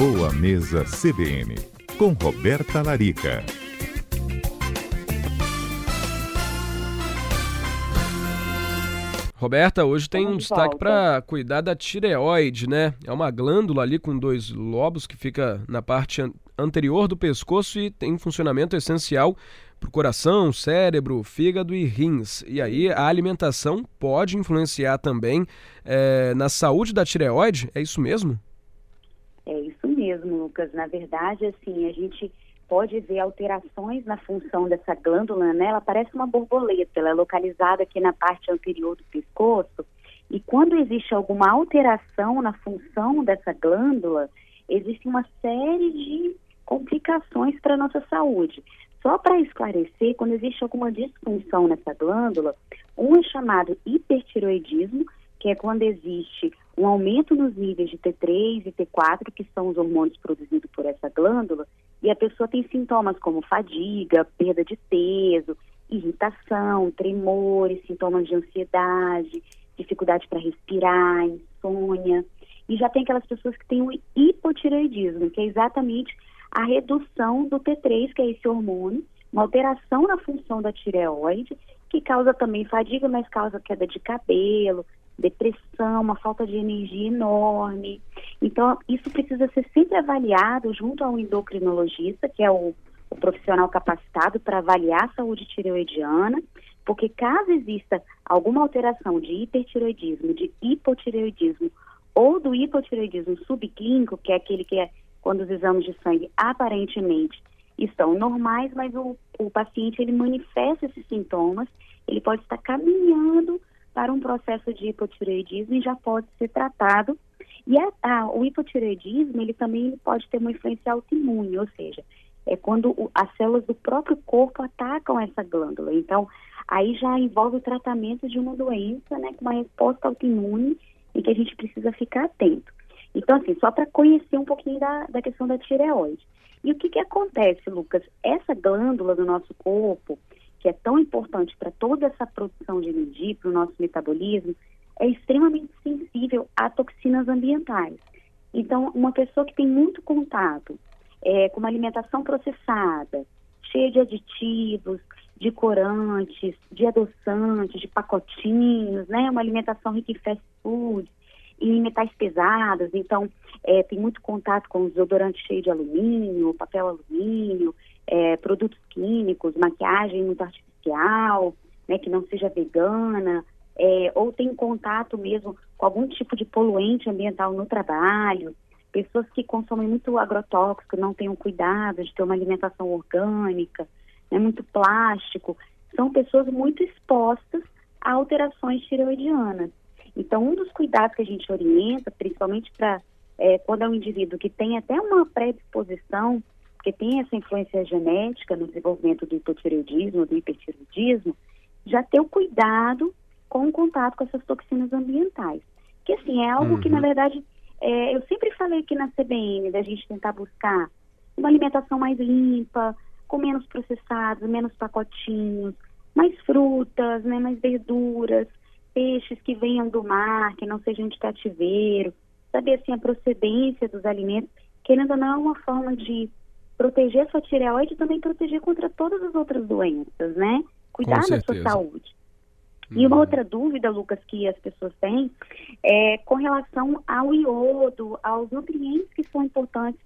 Boa Mesa CBN, com Roberta Larica. Roberta, hoje tem um destaque para cuidar da tireoide, né? É uma glândula ali com dois lobos que fica na parte anterior do pescoço e tem funcionamento essencial para o coração, cérebro, fígado e rins. E aí a alimentação pode influenciar também é, na saúde da tireoide? É isso mesmo? Mesmo, Lucas. Na verdade, assim, a gente pode ver alterações na função dessa glândula, né? Ela parece uma borboleta, ela é localizada aqui na parte anterior do pescoço. E quando existe alguma alteração na função dessa glândula, existe uma série de complicações para a nossa saúde. Só para esclarecer, quando existe alguma disfunção nessa glândula, um é chamado hipertiroidismo, que é quando existe um aumento nos níveis de T3 e T4, que são os hormônios produzidos por essa glândula, e a pessoa tem sintomas como fadiga, perda de peso, irritação, tremores, sintomas de ansiedade, dificuldade para respirar, insônia. E já tem aquelas pessoas que têm o hipotireoidismo, que é exatamente a redução do T3, que é esse hormônio, uma alteração na função da tireoide, que causa também fadiga, mas causa queda de cabelo, depressão, uma falta de energia enorme. Então, isso precisa ser sempre avaliado junto ao endocrinologista, que é o, o profissional capacitado para avaliar a saúde tireoidiana, porque caso exista alguma alteração de hipertireoidismo, de hipotireoidismo ou do hipotireoidismo subclínico, que é aquele que é quando os exames de sangue aparentemente estão normais, mas o, o paciente ele manifesta esses sintomas, ele pode estar caminhando para um processo de hipotireoidismo e já pode ser tratado. E a, a, o hipotireoidismo, ele também pode ter uma influência autoimune, ou seja, é quando o, as células do próprio corpo atacam essa glândula. Então, aí já envolve o tratamento de uma doença, né, com uma resposta autoimune e que a gente precisa ficar atento. Então, assim, só para conhecer um pouquinho da, da questão da tireoide. E o que, que acontece, Lucas? Essa glândula do nosso corpo, que é tão importante para toda essa produção de energia, para o nosso metabolismo, é extremamente sensível a toxinas ambientais. Então, uma pessoa que tem muito contato é, com uma alimentação processada, cheia de aditivos, de corantes, de adoçantes, de pacotinhos, né? Uma alimentação rica em fast food, em metais pesados, então é, tem muito contato com desodorante cheio de alumínio, papel alumínio, é, produtos químicos, maquiagem muito artificial, né, que não seja vegana, é, ou tem contato mesmo com algum tipo de poluente ambiental no trabalho, pessoas que consomem muito agrotóxico, não têm cuidado de ter uma alimentação orgânica, né, muito plástico, são pessoas muito expostas a alterações tireoidianas. Então, um dos cuidados que a gente orienta, principalmente para é, quando é um indivíduo que tem até uma predisposição, que tem essa influência genética no desenvolvimento do hipotireoidismo, do hipertireoidismo, já ter o cuidado com o contato com essas toxinas ambientais. Que, assim, é algo uhum. que, na uhum. verdade, é, eu sempre falei aqui na CBN, da gente tentar buscar uma alimentação mais limpa, com menos processados, menos pacotinhos, mais frutas, né, mais verduras, peixes que venham do mar, que não sejam de cativeiro, saber assim a procedência dos alimentos, querendo ou não é uma forma de proteger a sua tireoide e também proteger contra todas as outras doenças, né? Cuidar da sua saúde. E uma uhum. outra dúvida, Lucas, que as pessoas têm é com relação ao iodo, aos nutrientes que são importantes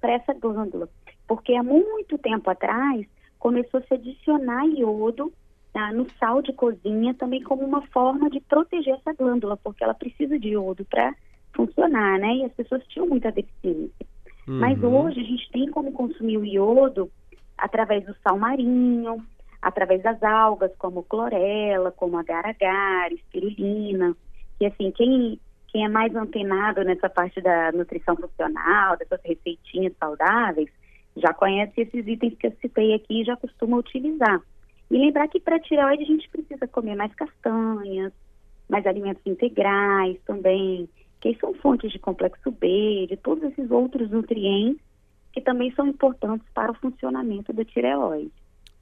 para essa glândula. Porque há muito tempo atrás começou a se adicionar iodo tá, no sal de cozinha também como uma forma de proteger essa glândula, porque ela precisa de iodo para funcionar, né? E as pessoas tinham muita deficiência. Uhum. Mas hoje a gente tem como consumir o iodo através do sal marinho, através das algas como clorela, como agar-agar, espirulina, que assim, quem, quem é mais antenado nessa parte da nutrição funcional, dessas receitinhas saudáveis, já conhece esses itens que eu citei aqui e já costuma utilizar. E lembrar que para tireoide a gente precisa comer mais castanhas, mais alimentos integrais também, que são fontes de complexo B, de todos esses outros nutrientes que também são importantes para o funcionamento da tireoide.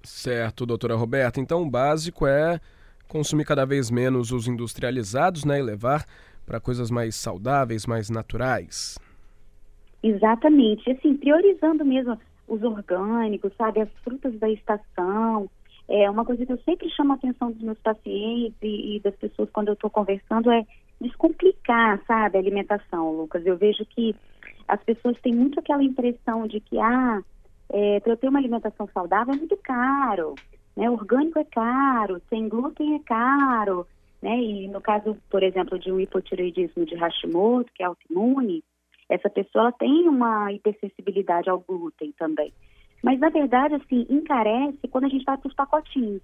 Certo, doutora Roberta. Então, o básico é consumir cada vez menos os industrializados, né, e levar para coisas mais saudáveis, mais naturais. Exatamente, assim, priorizando mesmo os orgânicos, sabe, as frutas da estação. É uma coisa que eu sempre chamo a atenção dos meus pacientes e, e das pessoas quando eu estou conversando é descomplicar, sabe, a alimentação, Lucas. Eu vejo que as pessoas têm muito aquela impressão de que, ah, é, para eu ter uma alimentação saudável é muito caro, né? Orgânico é caro, sem glúten é caro, né? E no caso, por exemplo, de um hipotireoidismo de Hashimoto, que é autoimune, essa pessoa tem uma hipersensibilidade ao glúten também. Mas, na verdade, assim, encarece quando a gente vai para os pacotinhos.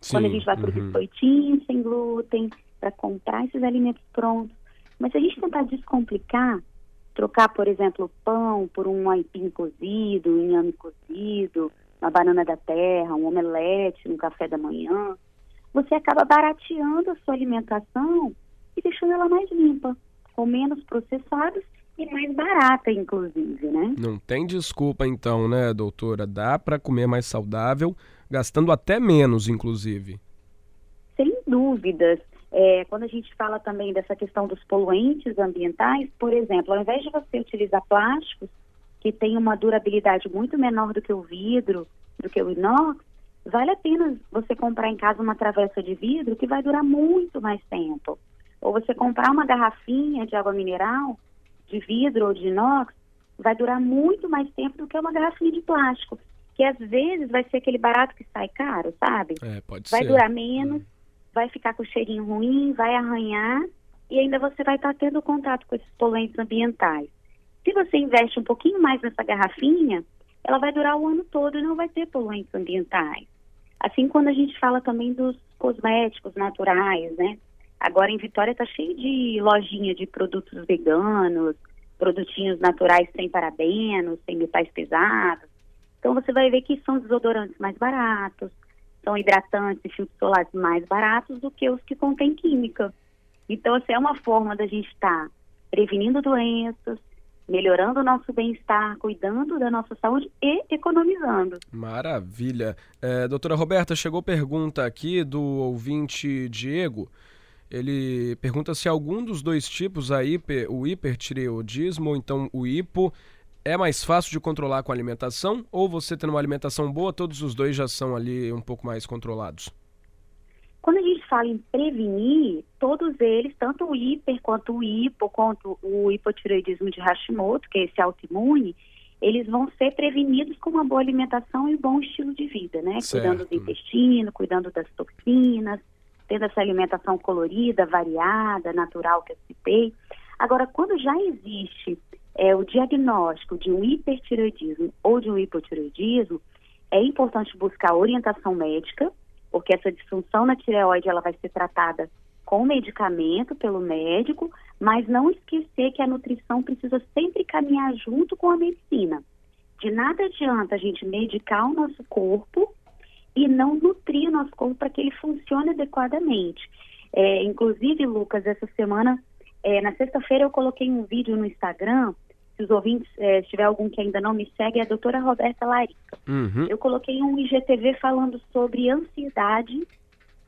Sim, quando a gente vai para o uhum. biscoitinho sem glúten, para comprar esses alimentos prontos. Mas se a gente tentar descomplicar, trocar, por exemplo, pão por um aipim cozido, um inhame cozido, uma banana da terra, um omelete um café da manhã, você acaba barateando a sua alimentação e deixando ela mais limpa, com menos processados e mais barata, inclusive, né? Não tem desculpa então, né, doutora? Dá para comer mais saudável, gastando até menos, inclusive. Sem dúvidas. É, quando a gente fala também dessa questão dos poluentes ambientais, por exemplo, ao invés de você utilizar plásticos, que tem uma durabilidade muito menor do que o vidro, do que o inox, vale a pena você comprar em casa uma travessa de vidro que vai durar muito mais tempo. Ou você comprar uma garrafinha de água mineral de vidro ou de inox, vai durar muito mais tempo do que uma garrafinha de plástico, que às vezes vai ser aquele barato que sai caro, sabe? É, pode vai ser. durar menos. Vai ficar com cheirinho ruim, vai arranhar e ainda você vai estar tendo contato com esses poluentes ambientais. Se você investe um pouquinho mais nessa garrafinha, ela vai durar o ano todo e não vai ter poluentes ambientais. Assim, quando a gente fala também dos cosméticos naturais, né? Agora em Vitória está cheio de lojinha de produtos veganos, produtinhos naturais sem parabenos, sem metais pesados. Então você vai ver que são desodorantes mais baratos, são hidratantes e filtros solares mais baratos do que os que contêm química. Então, essa é uma forma da gente estar tá prevenindo doenças, melhorando o nosso bem-estar, cuidando da nossa saúde e economizando. Maravilha. É, doutora Roberta, chegou pergunta aqui do ouvinte Diego. Ele pergunta se algum dos dois tipos, a hiper, o hipertireoidismo ou então o hipo, é mais fácil de controlar com a alimentação ou você tendo uma alimentação boa, todos os dois já são ali um pouco mais controlados? Quando a gente fala em prevenir, todos eles, tanto o hiper quanto o hipo, quanto o hipotireoidismo de Hashimoto, que é esse autoimune, eles vão ser prevenidos com uma boa alimentação e um bom estilo de vida, né? Certo. Cuidando do intestino, cuidando das toxinas, tendo essa alimentação colorida, variada, natural que eu citei. Agora, quando já existe é, o diagnóstico de um hipertireoidismo ou de um hipotireoidismo, é importante buscar orientação médica, porque essa disfunção na tireoide ela vai ser tratada com medicamento pelo médico, mas não esquecer que a nutrição precisa sempre caminhar junto com a medicina. De nada adianta a gente medicar o nosso corpo e não nutrir o nosso corpo para que ele funcione adequadamente. É, inclusive, Lucas, essa semana, é, na sexta-feira, eu coloquei um vídeo no Instagram. Se os ouvintes, é, se tiver algum que ainda não me segue, é a doutora Roberta Larica. Uhum. Eu coloquei um IGTV falando sobre ansiedade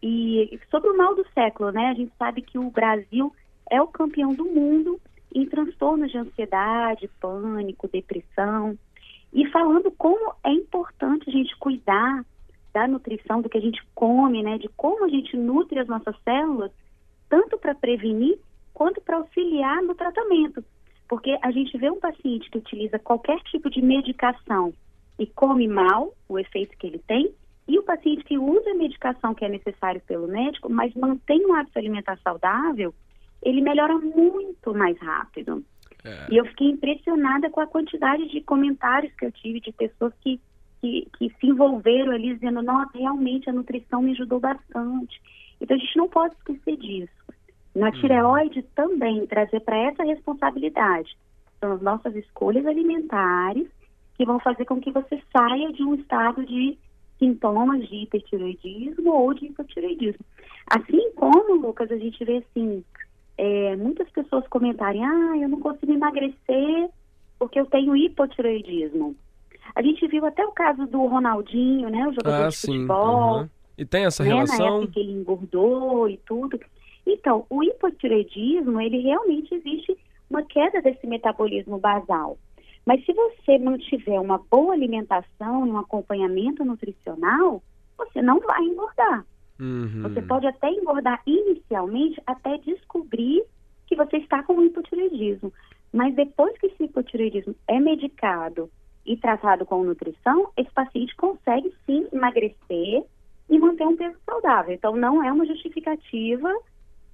e sobre o mal do século, né? A gente sabe que o Brasil é o campeão do mundo em transtornos de ansiedade, pânico, depressão. E falando como é importante a gente cuidar da nutrição, do que a gente come, né, de como a gente nutre as nossas células, tanto para prevenir quanto para auxiliar no tratamento. Porque a gente vê um paciente que utiliza qualquer tipo de medicação e come mal, o efeito que ele tem, e o paciente que usa a medicação que é necessário pelo médico, mas mantém um hábito alimentar saudável, ele melhora muito mais rápido. É. E eu fiquei impressionada com a quantidade de comentários que eu tive de pessoas que que, que se envolveram ali dizendo, nossa, realmente a nutrição me ajudou bastante. Então a gente não pode esquecer disso. Na uhum. tireoide também, trazer para essa responsabilidade. São as nossas escolhas alimentares que vão fazer com que você saia de um estado de sintomas de hipertireoidismo ou de hipotireoidismo. Assim como, Lucas, a gente vê assim, é, muitas pessoas comentarem, ah, eu não consigo emagrecer porque eu tenho hipotireoidismo. A gente viu até o caso do Ronaldinho, né? O jogador ah, de sim. futebol. Uhum. E tem essa né, relação? Na época que ele engordou e tudo. Então, o hipotireoidismo, ele realmente existe uma queda desse metabolismo basal. Mas se você mantiver uma boa alimentação e um acompanhamento nutricional, você não vai engordar. Uhum. Você pode até engordar inicialmente até descobrir que você está com hipotireoidismo. Mas depois que esse hipotireoidismo é medicado e tratado com nutrição, esse paciente consegue sim emagrecer e manter um peso saudável. Então não é uma justificativa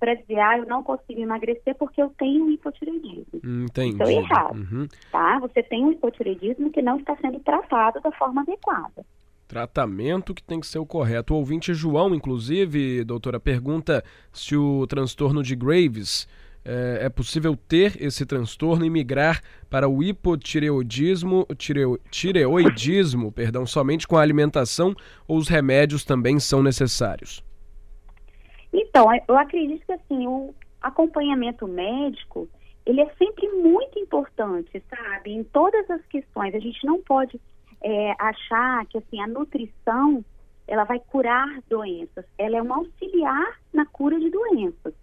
para dizer, ah, eu não consigo emagrecer porque eu tenho hipotireoidismo. Entendi. Então é errado, uhum. tá? Você tem um hipotireoidismo que não está sendo tratado da forma adequada. Tratamento que tem que ser o correto. O ouvinte João, inclusive, doutora, pergunta se o transtorno de Graves é, é possível ter esse transtorno e migrar para o hipotireoidismo, tireo, tireoidismo, perdão, somente com a alimentação ou os remédios também são necessários? Então, é, eu acredito que assim, o acompanhamento médico, ele é sempre muito importante, sabe? Em todas as questões, a gente não pode é, achar que assim a nutrição ela vai curar doenças, ela é um auxiliar na cura de doenças.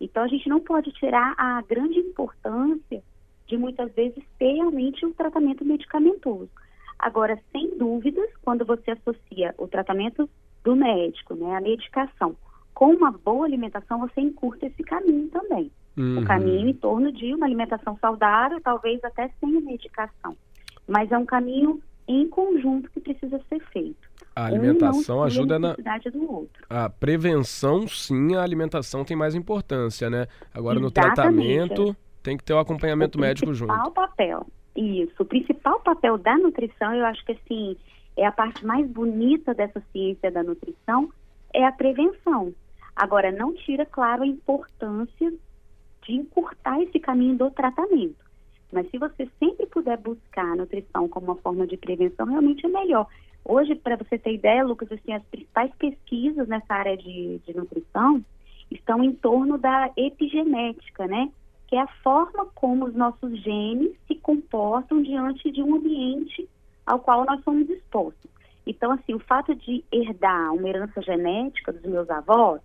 Então a gente não pode tirar a grande importância de muitas vezes ter realmente o tratamento medicamentoso. Agora, sem dúvidas, quando você associa o tratamento do médico, né, a medicação, com uma boa alimentação, você encurta esse caminho também. Uhum. O caminho em torno de uma alimentação saudável, talvez até sem medicação. Mas é um caminho em conjunto que precisa ser feito. A alimentação um ajuda a na a prevenção, sim, a alimentação tem mais importância, né? Agora Exatamente. no tratamento tem que ter o acompanhamento o médico junto. O principal papel, isso, o principal papel da nutrição, eu acho que assim é a parte mais bonita dessa ciência da nutrição é a prevenção. Agora não tira, claro, a importância de encurtar esse caminho do tratamento. Mas se você sempre puder buscar a nutrição como uma forma de prevenção, realmente é melhor. Hoje, para você ter ideia, Lucas, assim, as principais pesquisas nessa área de, de nutrição estão em torno da epigenética, né? Que é a forma como os nossos genes se comportam diante de um ambiente ao qual nós somos expostos. Então, assim, o fato de herdar uma herança genética dos meus avós,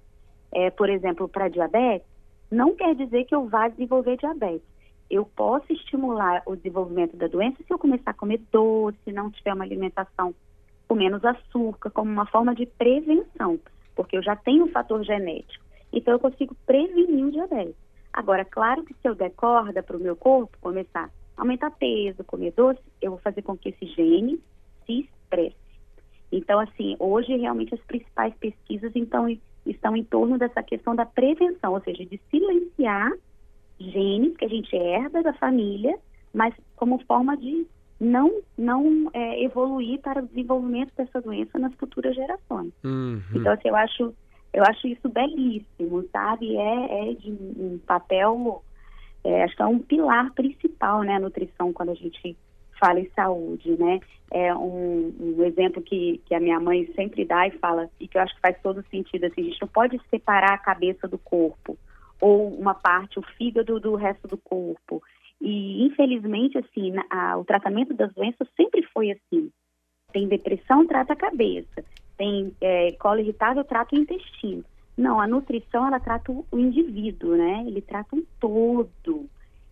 é, por exemplo, para diabetes, não quer dizer que eu vá desenvolver diabetes. Eu posso estimular o desenvolvimento da doença se eu começar a comer doce, não tiver uma alimentação com menos açúcar, como uma forma de prevenção, porque eu já tenho um fator genético. Então, eu consigo prevenir o diabetes. Agora, claro que se eu der corda para o meu corpo, começar a aumentar peso, comer doce, eu vou fazer com que esse gene se expresse. Então, assim, hoje realmente as principais pesquisas então, estão em torno dessa questão da prevenção, ou seja, de silenciar genes que a gente herda da família, mas como forma de não, não é, evoluir para o desenvolvimento dessa doença nas futuras gerações. Uhum. Então, assim, eu acho, eu acho isso belíssimo, sabe? É, é de um papel, é, acho que é um pilar principal, né, a nutrição, quando a gente fala em saúde, né? É um, um, exemplo que, que a minha mãe sempre dá e fala, e que eu acho que faz todo sentido, assim, a gente não pode separar a cabeça do corpo, ou uma parte, o fígado do resto do corpo. E, infelizmente, assim, a, o tratamento das doenças sempre foi assim. Tem depressão, trata a cabeça. Tem é, colo irritável, trata o intestino. Não, a nutrição, ela trata o indivíduo, né? Ele trata um todo.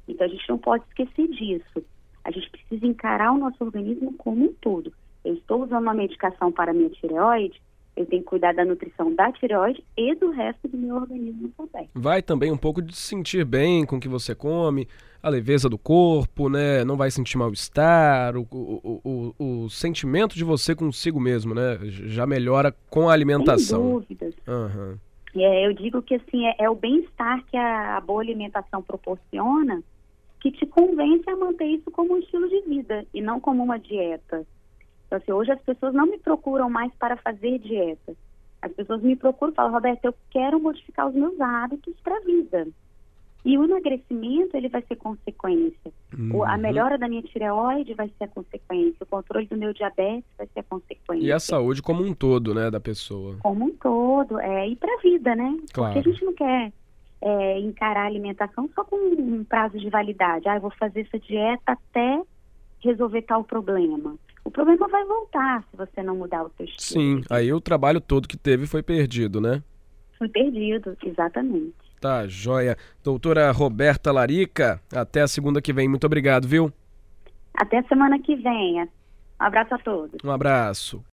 Então, a gente não pode esquecer disso. A gente precisa encarar o nosso organismo como um todo. Eu estou usando uma medicação para a minha tireoide, eu tenho que cuidar da nutrição da tireoide e do resto do meu organismo também. Vai também um pouco de se sentir bem com o que você come, a leveza do corpo, né? Não vai sentir mal-estar, o, o, o, o, sentimento de você consigo mesmo, né? Já melhora com a alimentação. Sem dúvidas. Uhum. É, eu digo que assim, é, é o bem-estar que a, a boa alimentação proporciona que te convence a manter isso como um estilo de vida e não como uma dieta. Então, assim, hoje as pessoas não me procuram mais para fazer dieta. As pessoas me procuram e falam, Roberto, eu quero modificar os meus hábitos para a vida. E o emagrecimento, ele vai ser consequência. Uhum. A melhora da minha tireoide vai ser a consequência. O controle do meu diabetes vai ser a consequência. E a saúde como um todo, né, da pessoa. Como um todo, é. E para a vida, né? Claro. Porque a gente não quer é, encarar a alimentação só com um prazo de validade. Ah, eu vou fazer essa dieta até resolver tal problema o problema vai voltar se você não mudar o seu estilo. Sim, aí o trabalho todo que teve foi perdido, né? Foi perdido, exatamente. Tá, joia. Doutora Roberta Larica, até a segunda que vem. Muito obrigado, viu? Até semana que vem. Um abraço a todos. Um abraço.